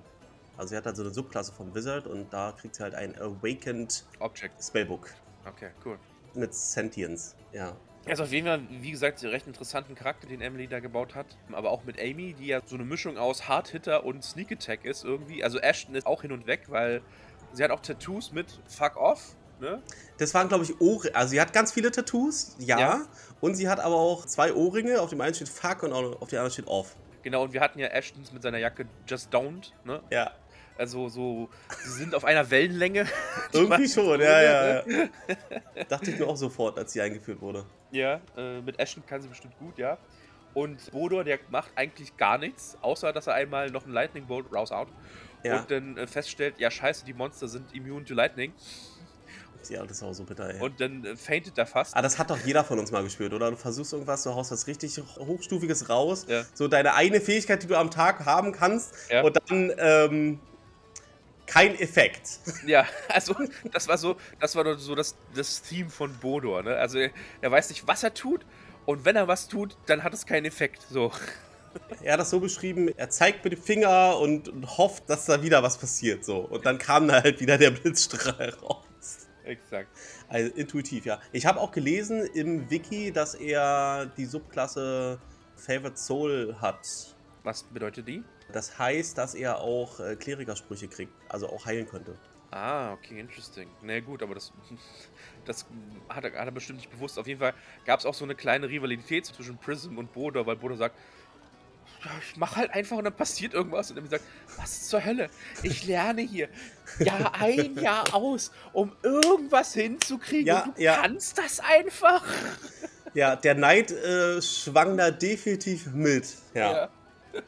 Also sie hat halt so eine Subklasse vom Wizard und da kriegt sie halt ein Awakened Object. Spellbook Okay, cool. mit Sentience. Ja. Also auf jeden Fall, wie gesagt, einen recht interessanten Charakter, den Emily da gebaut hat. Aber auch mit Amy, die ja so eine Mischung aus Hard-Hitter und Sneak Attack ist irgendwie. Also Ashton ist auch hin und weg, weil sie hat auch Tattoos mit Fuck Off, ne? Das waren, glaube ich, Ohrringe. Also sie hat ganz viele Tattoos, ja. Ja. Und sie hat aber auch zwei Ohrringe. Auf dem einen steht Fuck und auf dem anderen steht Off. Genau, und wir hatten ja Ashtons mit seiner Jacke Just Don't, ne? Ja. Also so, sie sind auf einer Wellenlänge. Irgendwie schon, ja, ja, ja. Dachte ich mir auch sofort, als sie eingeführt wurde. Ja, äh, mit Ashton kann sie bestimmt gut, ja. Und Bodor, der macht eigentlich gar nichts, außer dass er einmal noch einen Lightning Bolt raushaut Ja. und dann äh, feststellt, ja scheiße, die Monster sind immune to Lightning Ist auch so bitter, ey. und dann äh, faintet er fast. Ah, das hat doch jeder von uns mal gespürt, oder? Du versuchst irgendwas, du haust was richtig Hochstufiges raus. Ja. So deine eine Fähigkeit, die du am Tag haben kannst. Ja. Und dann ähm, kein Effekt. Ja, also das war so, das war doch so das, das Theme von Bodor, ne? Also er, er weiß nicht, was er tut und wenn er was tut, dann hat es keinen Effekt. So. Er hat das so beschrieben, er zeigt mit dem Finger und, und hofft, dass da wieder was passiert. So. Und dann kam da halt wieder der Blitzstrahl raus. Exakt. Also intuitiv, ja. Ich habe auch gelesen im Wiki, dass er die Subklasse Favorite Soul hat. Was bedeutet die? Das heißt, dass er auch äh, Klerikersprüche kriegt, also auch heilen könnte. Ah, okay, interesting. Na nee, gut, aber das, das hat, er, hat er bestimmt nicht bewusst. Auf jeden Fall gab es auch so eine kleine Rivalität zwischen Prism und Bodo, weil Bodo sagt, "Ja, ich mach halt einfach und dann passiert irgendwas. Und er sagt, was zur Hölle? Ich lerne hier Jahr ein, Jahr aus, um irgendwas hinzukriegen. Ja, und du ja. kannst das einfach. Ja, der Neid äh, schwang da definitiv mit. Ja. Ja.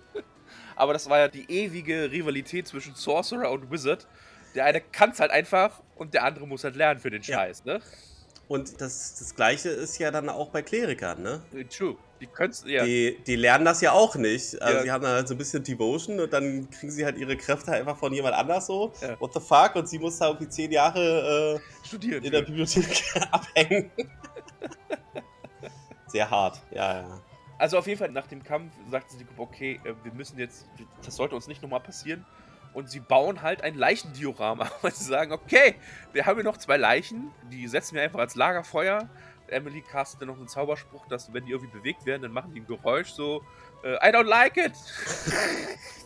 Aber das war ja die ewige Rivalität zwischen Sorcerer und Wizard. Der eine kann es halt einfach und der andere muss halt lernen für den. Scheiß, ne? Und das, das gleiche ist ja dann auch bei Klerikern, ne? True. Die ja. Die, die lernen das ja auch nicht. Also Ja. sie haben dann halt so ein bisschen Devotion und dann kriegen sie halt ihre Kräfte einfach von jemand anders so. Ja. What the fuck? Und sie muss da irgendwie zehn Jahre äh, studieren. in der. Bibliothek abhängen. Sehr hart, ja, ja. Also auf jeden Fall nach dem Kampf sagt sie die okay, äh, wir müssen jetzt, das sollte uns nicht nochmal passieren. Und sie bauen halt ein Leichendiorama. Weil sie sagen, okay, wir haben hier noch zwei Leichen, die setzen wir einfach als Lagerfeuer. Emily castet dann noch einen Zauberspruch, dass wenn die irgendwie bewegt werden, dann machen die ein Geräusch so, äh, I don't like it.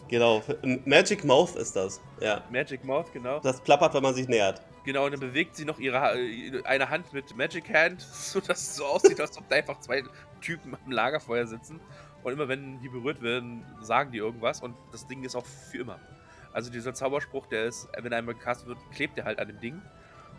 Genau. Magic Mouth ist das. Ja. Magic Mouth, genau. Das plappert, wenn man sich nähert. Genau, und dann bewegt sie noch ihre äh, eine Hand mit Magic Hand, sodass es so aussieht, als ob da einfach zwei Typen am Lagerfeuer sitzen. Und immer wenn die berührt werden, sagen die irgendwas und das Ding ist auch für immer. Also dieser Zauberspruch, der ist, wenn er einmal gecastet wird, klebt der halt an dem Ding.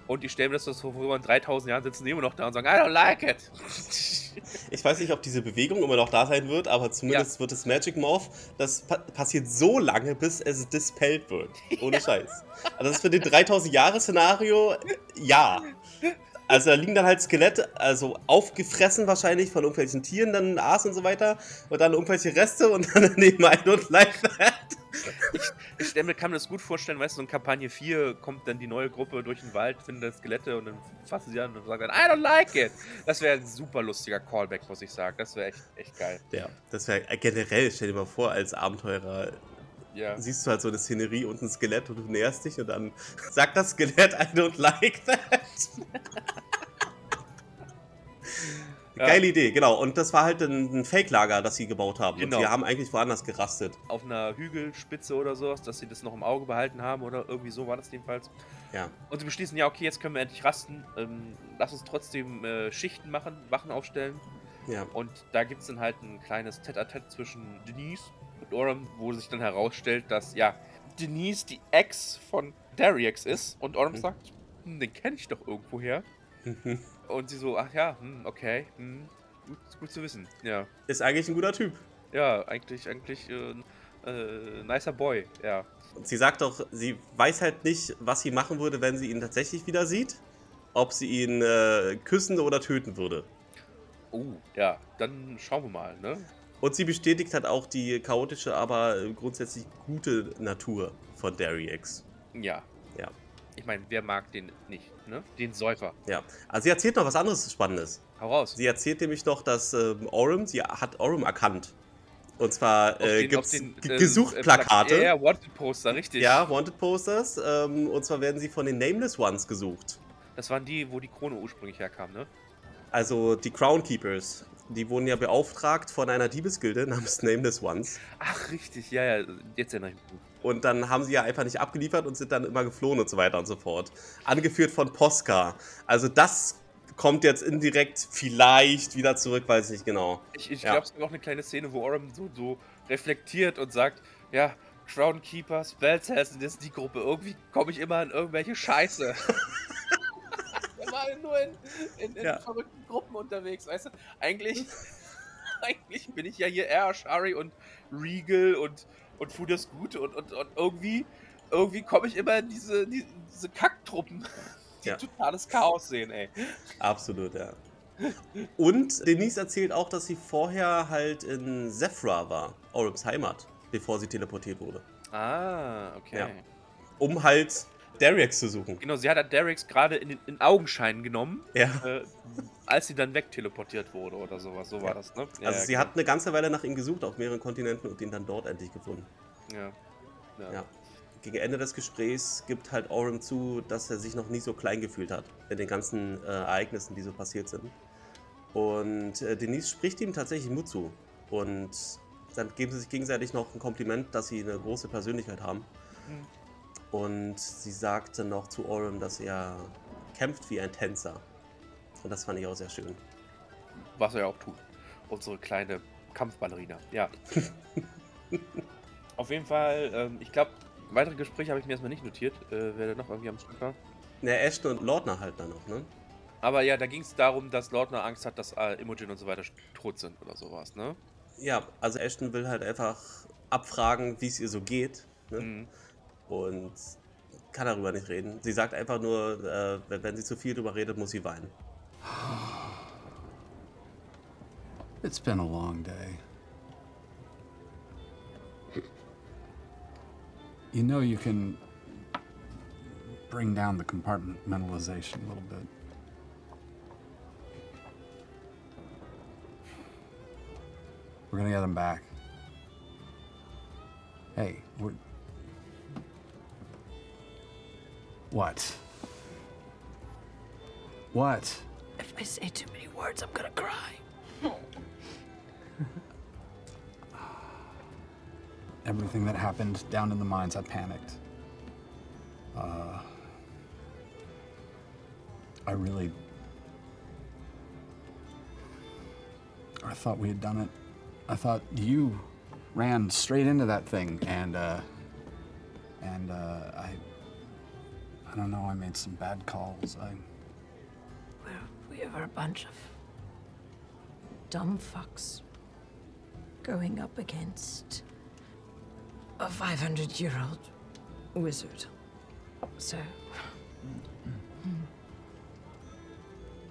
Und ich stelle mir das vor, in 3000 Jahren sitzen die immer noch da und sagen, I don't like it. Ich weiß nicht, ob diese Bewegung immer noch da sein wird, aber zumindest wird das Magic Morph, das pa passiert so lange, bis es dispelled wird. Ohne Scheiß. Also das ist für den 3000 Jahre Szenario, ja. Also da liegen dann halt Skelette, also aufgefressen wahrscheinlich von irgendwelchen Tieren, dann Aas und so weiter. Und dann irgendwelche Reste und dann daneben I don't like that. Ich, ich mir, kann mir das gut vorstellen, weißt du, in Kampagne 4 kommt dann die neue Gruppe durch den Wald, findet dann Skelette und dann fassen sie an und sagen dann, I don't like it. Das wäre ein super lustiger Callback, muss ich sagen. Das wäre echt, echt geil. Ja, das wäre generell, stell dir mal vor, als Abenteurer Ja. siehst du halt so eine Szenerie und ein Skelett und du näherst dich und dann sagt das Skelett, I don't like that. Ja. Geile Idee, genau. Und das war halt ein, ein Fake-Lager, das sie gebaut haben. Genau. Und sie haben eigentlich woanders gerastet. Auf einer Hügelspitze oder sowas, dass sie das noch im Auge behalten haben oder irgendwie so war das jedenfalls. Ja. Und sie beschließen, ja, okay, jetzt können wir endlich rasten. Ähm, lass uns trotzdem äh, Schichten machen, Wachen aufstellen. Ja. Und da gibt es dann halt ein kleines Tête-à-Tête zwischen Denise und Orem, wo sich dann herausstellt, dass, ja, Denise die Ex von Dariex ist. Und Orem Mhm. sagt, hm, den kenne ich doch irgendwoher. Und sie so, ach ja, hm, okay, hm, gut, gut zu wissen. Ja, Ist eigentlich ein guter Typ. ja, eigentlich, eigentlich, äh, äh, nicer Boy, ja. Und sie sagt doch, sie weiß halt nicht, was sie machen würde, wenn sie ihn tatsächlich wieder sieht. Ob sie ihn äh, küssen oder töten würde. Oh, ja, dann schauen wir mal, ne? Und sie bestätigt halt auch die chaotische, aber grundsätzlich gute Natur von Dariex. Ja. Ja. Ich meine, wer mag den nicht, ne? Den Säufer. Ja. Also sie erzählt noch was anderes Spannendes. Hau raus. Sie erzählt nämlich noch, dass ähm, Orem, sie hat Orem erkannt. Und zwar äh, gibt es den, G- äh, Gesucht-Plakate. Ja, ja, Wanted-Poster, richtig. Ja, Wanted Posters. Ähm, und zwar werden sie von den Nameless Ones gesucht. Das waren die, wo die Krone ursprünglich herkam, ne? Also die Crown Keepers. Die wurden ja beauftragt von einer Diebesgilde namens Nameless Ones. Ach, richtig, ja, ja, jetzt erinnere ich mich. Und dann haben sie ja einfach nicht abgeliefert und sind dann immer geflohen und so weiter und so fort. Angeführt von Posca. Also das kommt jetzt indirekt vielleicht wieder zurück, weiß ich nicht genau. Ich, ich Ja. glaube, es gibt auch eine kleine Szene, wo Orem so, so reflektiert und sagt, ja, Crown Keeper, Spelltest, das ist die Gruppe. Irgendwie komme ich immer in irgendwelche Scheiße. immer nur in, in, in Ja. verrückten Gruppen unterwegs, weißt du? Eigentlich, eigentlich bin ich ja hier eher Shari und Regal und, und Fu das Gute und, und, und irgendwie, irgendwie komme ich immer in diese, die, diese Kacktruppen, die Ja. totales Chaos sehen, ey. Absolut, ja. Und Denise erzählt auch, dass sie vorher halt in Zephra war, Orems Heimat, bevor sie teleportiert wurde. Ah, okay. Ja. Um halt Dariex zu suchen. Genau, sie hat halt Derricks gerade in, in Augenschein genommen, Ja. äh, als sie dann wegteleportiert wurde oder sowas. So war das, ne? Ja, Also ja, sie genau. hat eine ganze Weile nach ihm gesucht auf mehreren Kontinenten und ihn dann dort endlich gefunden. Ja. Ja. Ja. Gegen Ende des Gesprächs gibt halt Orem zu, dass er sich noch nie so klein gefühlt hat in den ganzen äh, Ereignissen, die so passiert sind. Und äh, Denise spricht ihm tatsächlich Mut zu. Und dann geben sie sich gegenseitig noch ein Kompliment, dass sie eine große Persönlichkeit haben. Hm. Und sie sagte noch zu Orem, dass er kämpft wie ein Tänzer. Und das fand ich auch sehr schön. Was er ja auch tut. Unsere kleine Kampfballerina. Ja. Auf jeden Fall, ähm, ich glaube, weitere Gespräche habe ich mir erstmal nicht notiert, äh, wer da noch irgendwie am Stück war. Na, Ashton und Lordner halt dann noch, ne? Aber ja, da ging es darum, dass Lordner Angst hat, dass äh, Imogen und so weiter tot sind oder sowas, ne? Ja, also Ashton will halt einfach abfragen, wie es ihr so geht. Ne? Mhm. Und kann darüber nicht reden. Sie sagt einfach nur, äh, wenn wenn sie zu viel darüber redet, muss sie weinen. It's been a long day. You know you can bring down the compartmentalization a little bit. We're gonna get them back. Hey, we're. What? What? If I say too many words, I'm gonna cry. everything that happened down in the mines, I panicked. Uh, I really. I thought we had done it. I thought you ran straight into that thing and uh, And uh, I, don't know. I made some bad calls. I, We were a bunch of dumb fucks going up against a 500 year old wizard. So,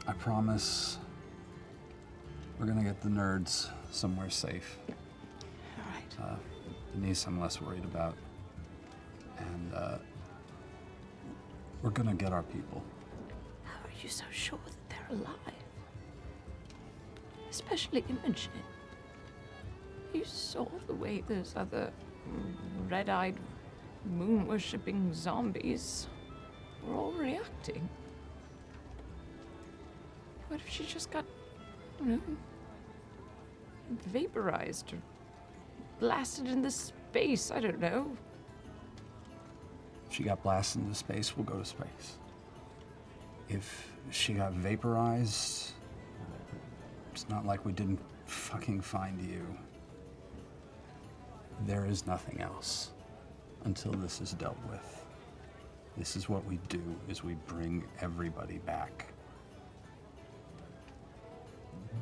I promise. We're gonna get the nerds somewhere safe. all right. Uh, Denise, I'm less worried about. And uh, we're gonna get our people. How are you so sure that they're alive? Especially Imogen. You saw the way those other red eyed, moon worshipping zombies were all reacting. What if she just got, don't know, vaporized or blasted into space? I don't know. She got blasted into space, we'll go to space. If she got vaporized, it's not like we didn't fucking find you. There is nothing else until this is dealt with. This is what we do is we bring everybody back.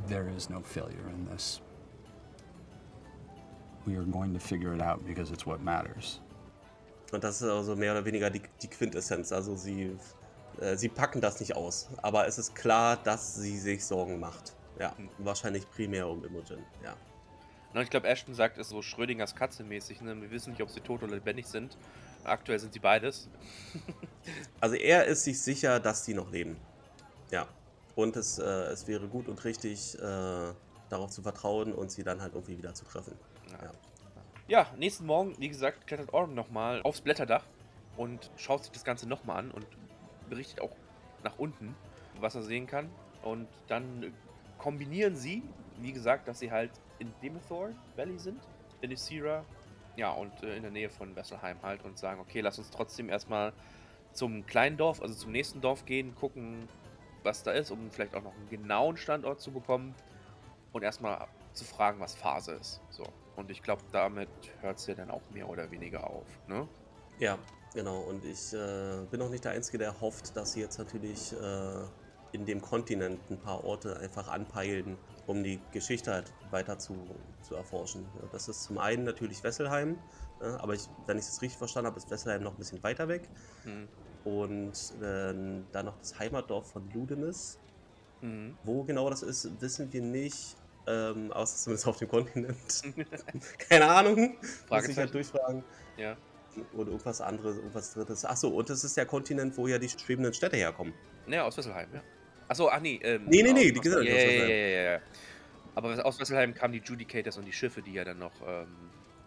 There is no failure in this. We are going to figure it out because it's what matters. Und das ist also mehr oder weniger die, die Quintessenz. Also sie, äh, sie packen das nicht aus. Aber es ist klar, dass sie sich Sorgen macht. Ja, wahrscheinlich primär um Imogen. Ja. Na, ich glaube, Ashton sagt es so Schrödingers Katze mäßig. Ne? Wir wissen nicht, ob sie tot oder lebendig sind. Aktuell sind sie beides. Also er ist sich sicher, dass die noch leben. Ja. Und es, äh, es wäre gut und richtig, äh, darauf zu vertrauen und sie dann halt irgendwie wieder zu treffen. Ja. Ja, nächsten Morgen, wie gesagt, klettert Orm nochmal aufs Blätterdach und schaut sich das Ganze nochmal an und berichtet auch nach unten, was er sehen kann. Und dann kombinieren sie, wie gesagt, dass sie halt in Demethor Valley sind, in Isira, ja, und äh, in der Nähe von Wesselheim halt und sagen, okay, lass uns trotzdem erstmal zum kleinen Dorf, also zum nächsten Dorf gehen, gucken, was da ist, um vielleicht auch noch einen genauen Standort zu bekommen und erstmal zu fragen, was Phase ist. So. Und ich glaube, damit hört es ja dann auch mehr oder weniger auf. Ne? Ja, genau. Und ich äh, bin auch nicht der Einzige, der hofft, dass sie jetzt natürlich äh, in dem Kontinent ein paar Orte einfach anpeilen, um die Geschichte halt weiter zu, zu erforschen. Das ist zum einen natürlich Wesselheim, ja, aber ich, wenn ich es richtig verstanden habe, ist Wesselheim noch ein bisschen weiter weg. Mhm. Und äh, dann noch das Heimatdorf von Ludenis. Mhm. Wo genau das ist, wissen wir nicht. Ähm, außer zumindest auf dem Kontinent. Keine Ahnung. Muss ich halt durchfragen. Ja. Oder irgendwas anderes, irgendwas drittes. Achso, und das ist der Kontinent, wo ja die schwebenden Städte herkommen. Naja, aus Wesselheim, ja. Achso, ach nee. Ähm, Nee, nee, nee, die sind ja, ja, ja, ja. Aber aus Wesselheim kamen die Judicators und die Schiffe, die ja dann noch ähm,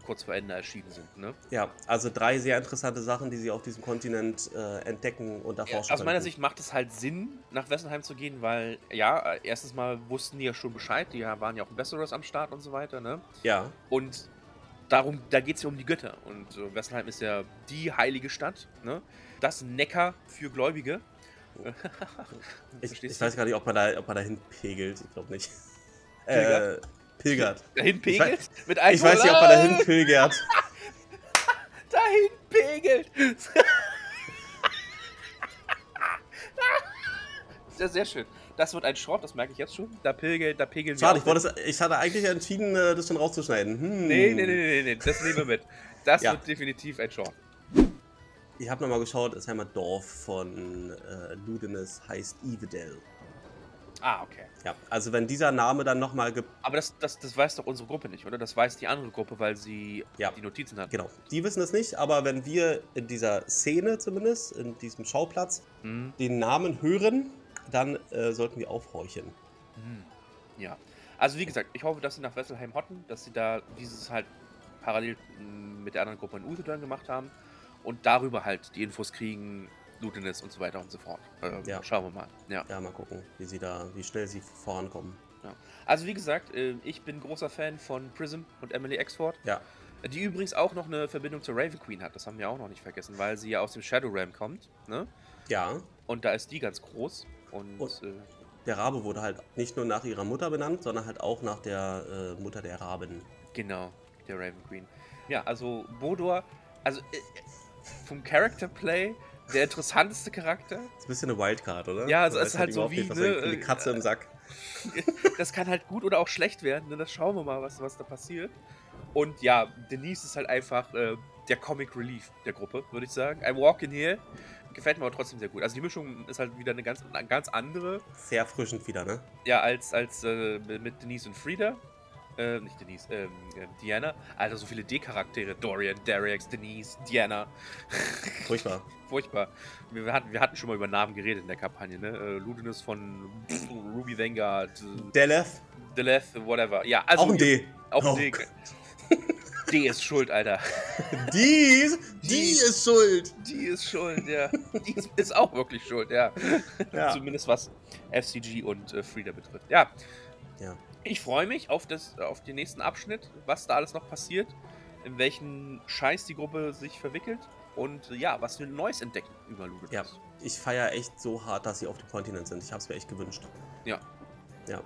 kurz vor Ende erschienen sind, ne? Ja, also drei sehr interessante Sachen, die sie auf diesem Kontinent äh, entdecken und Ja, erforschen aus meiner. Sicht macht es halt Sinn, nach Wesselheim zu gehen, weil, ja, erstens mal wussten die ja schon Bescheid, die ja- waren ja auch in Westeros am Start und so weiter, ne? Ja, Und darum, da geht es ja um die Götter. Und äh, Wesselheim ist ja die heilige Stadt, ne? Das Neckar für Gläubige. ich, ich weiß gar nicht, ob man da, ob man dahin pegelt. Ich glaube nicht. Pilgert? Äh, pilgert. Dahin Ich pegelt? weiß, Mit ich weiß nicht, ob man dahin pilgert. Dahin pegelt! Sehr, sehr schön. Das wird ein Schrott, das merke ich jetzt schon. Da pilgelt, da pegeln Schade, ich, wollte es, ich hatte eigentlich entschieden, äh, das schon rauszuschneiden. Hm. Nee, nee, nee, nee, nee, das nehmen wir mit. Das Ja. wird definitiv ein Short. Ich habe nochmal geschaut, das Heimatdorf von äh, Ludenis heißt Evedel. Ah, okay. Ja, also wenn dieser Name dann nochmal ge Aber das, das, das weiß doch unsere Gruppe nicht, oder? Das weiß die andere Gruppe, weil sie Ja. die Notizen hat. Genau, die wissen es nicht, aber wenn wir in dieser Szene zumindest, in diesem Schauplatz, Mhm. den Namen hören, dann äh, sollten wir aufhorchen. Mhm. Ja. Also wie gesagt, ich hoffe, dass sie nach Wesselheim hotten, dass sie da dieses halt parallel mit der anderen Gruppe in Uthedorn gemacht haben und darüber halt die Infos kriegen, Lutenis und so weiter und so fort. Ähm, Ja. Schauen wir mal. Ja. Ja, mal gucken, wie sie da, wie schnell sie vorankommen. Ja. Also wie gesagt, äh, ich bin großer Fan von Prism und Emily Exford. Ja. Die übrigens auch noch eine Verbindung zur Raven Queen hat, das haben wir auch noch nicht vergessen, weil sie ja aus dem Shadow Realm kommt. Ne? Ja, Und da ist die ganz groß. Und, Und- äh, der Rabe wurde halt nicht nur nach ihrer Mutter benannt, sondern halt auch nach der äh, Mutter der Raben. genau, der Raven Queen. Ja, also Bodor, also äh, vom Character Play der interessanteste Charakter. ist ein bisschen eine Wildcard, oder? Ja, also es ist halt so überhaupt wie, nicht, ne, da- die Katze im Sack. Das kann halt gut oder auch schlecht werden, ne? das schauen wir mal, was, was da passiert. Und ja, Denise ist halt einfach äh, der Comic Relief der Gruppe, würde ich sagen. I Walk in Here gefällt mir aber trotzdem sehr gut. Also die Mischung ist halt wieder eine ganz, eine ganz andere, Sehr erfrischend wieder, ne? ja, als, als äh, mit Denise und Frieda. Äh, nicht Denise, ähm, äh, Diana. Alter, so viele D-Charaktere. Dorian, Darius, Denise, Diana. Furchtbar. Furchtbar. Wir, hatten, wir hatten schon mal über Namen geredet in der Kampagne, ne? Äh, Ludinus von Ruby Vanguard. Äh, Deleth, Deleth, whatever. Ja, also. auch ein D. Auch ein Oh D. D ist schuld, Alter. Die, die ist schuld. Die ist schuld, ja. Die ist, ist auch wirklich schuld, ja. Ja. Zumindest was FCG und äh, Frieda betrifft. Ja. Ja. Ich freue mich auf, das, auf den nächsten Abschnitt, was da alles noch passiert, in welchen Scheiß die Gruppe sich verwickelt und ja, was wir Neues entdecken über Ludinus. Ja, ich feiere echt so hart, dass sie auf dem Kontinent sind. Ich habe es mir echt gewünscht. Ja. Ja.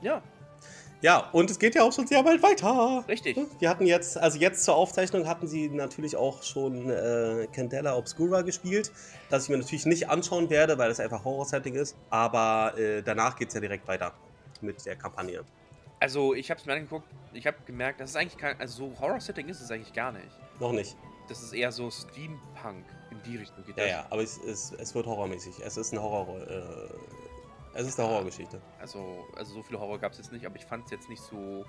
Ja, Ja, und es geht ja auch schon sehr bald weiter. richtig. Wir hatten jetzt, also jetzt zur Aufzeichnung hatten sie natürlich auch schon äh, Candela Obscura gespielt, das ich mir natürlich nicht anschauen werde, weil es einfach Horror-Setting ist. Aber äh, danach geht es ja direkt weiter mit der Kampagne. Also, ich habe es mir angeguckt, ich habe gemerkt, das ist eigentlich kein, also so Horror-Setting ist es eigentlich gar nicht. Noch nicht. Das ist eher so Steampunk in die Richtung geht Ja, das. ja, aber es, es, es wird horrormäßig. Es ist ein Horror. Äh, es ist eine Horrorgeschichte. Also, also so viele Horror gab es jetzt nicht, aber ich fand es jetzt nicht so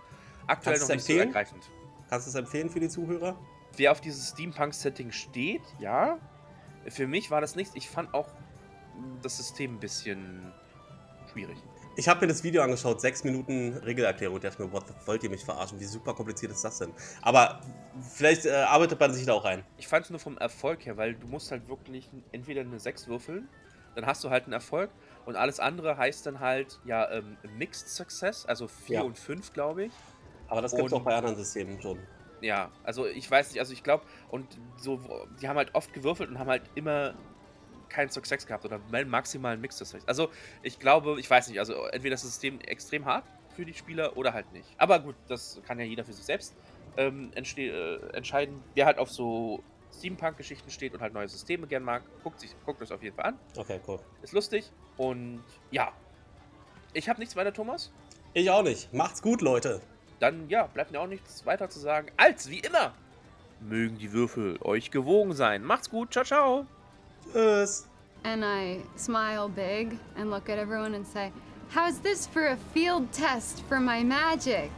aktuell Kannst noch nicht so empfehlen? ergreifend. Kannst du es empfehlen für die Zuhörer? Wer auf dieses Steampunk-Setting steht, ja. Für mich war das nichts. Ich fand auch das System ein bisschen schwierig. Ich habe mir das Video angeschaut, sechs Minuten Regelerklärung. Ich dachte mir, what the, wollt ihr mich verarschen? Wie super kompliziert ist das denn? Aber vielleicht äh, arbeitet man sich da auch rein. Ich fand es nur vom Erfolg her, weil du musst halt wirklich entweder eine 6 würfeln, dann hast du halt einen Erfolg und alles andere heißt dann halt, ja, ähm, Mixed Success, also 4 Ja. und 5, glaube ich. Aber das gibt es auch bei anderen Systemen schon. Ja, also ich weiß nicht, also ich glaube, und so, die haben halt oft gewürfelt und haben halt immer keinen Success gehabt oder maximal einen Mixed Success. Also ich glaube, ich weiß nicht, also entweder das System extrem hart für die Spieler oder halt nicht. Aber gut, das kann ja jeder für sich selbst ähm, äh, entscheiden. Wer halt auf so Steampunk-Geschichten steht und halt neue Systeme gern mag, guckt sich guckt das auf jeden Fall an. Okay, cool. Ist lustig und ja. Ich habe nichts weiter, Thomas. Ich auch nicht. Macht's gut, Leute. Dann ja, bleibt mir auch nichts weiter zu sagen, als wie immer. Mögen die Würfel euch gewogen sein. Macht's gut, ciao, ciao. And I smile big and look at everyone and say, How's this for a field test for my magic?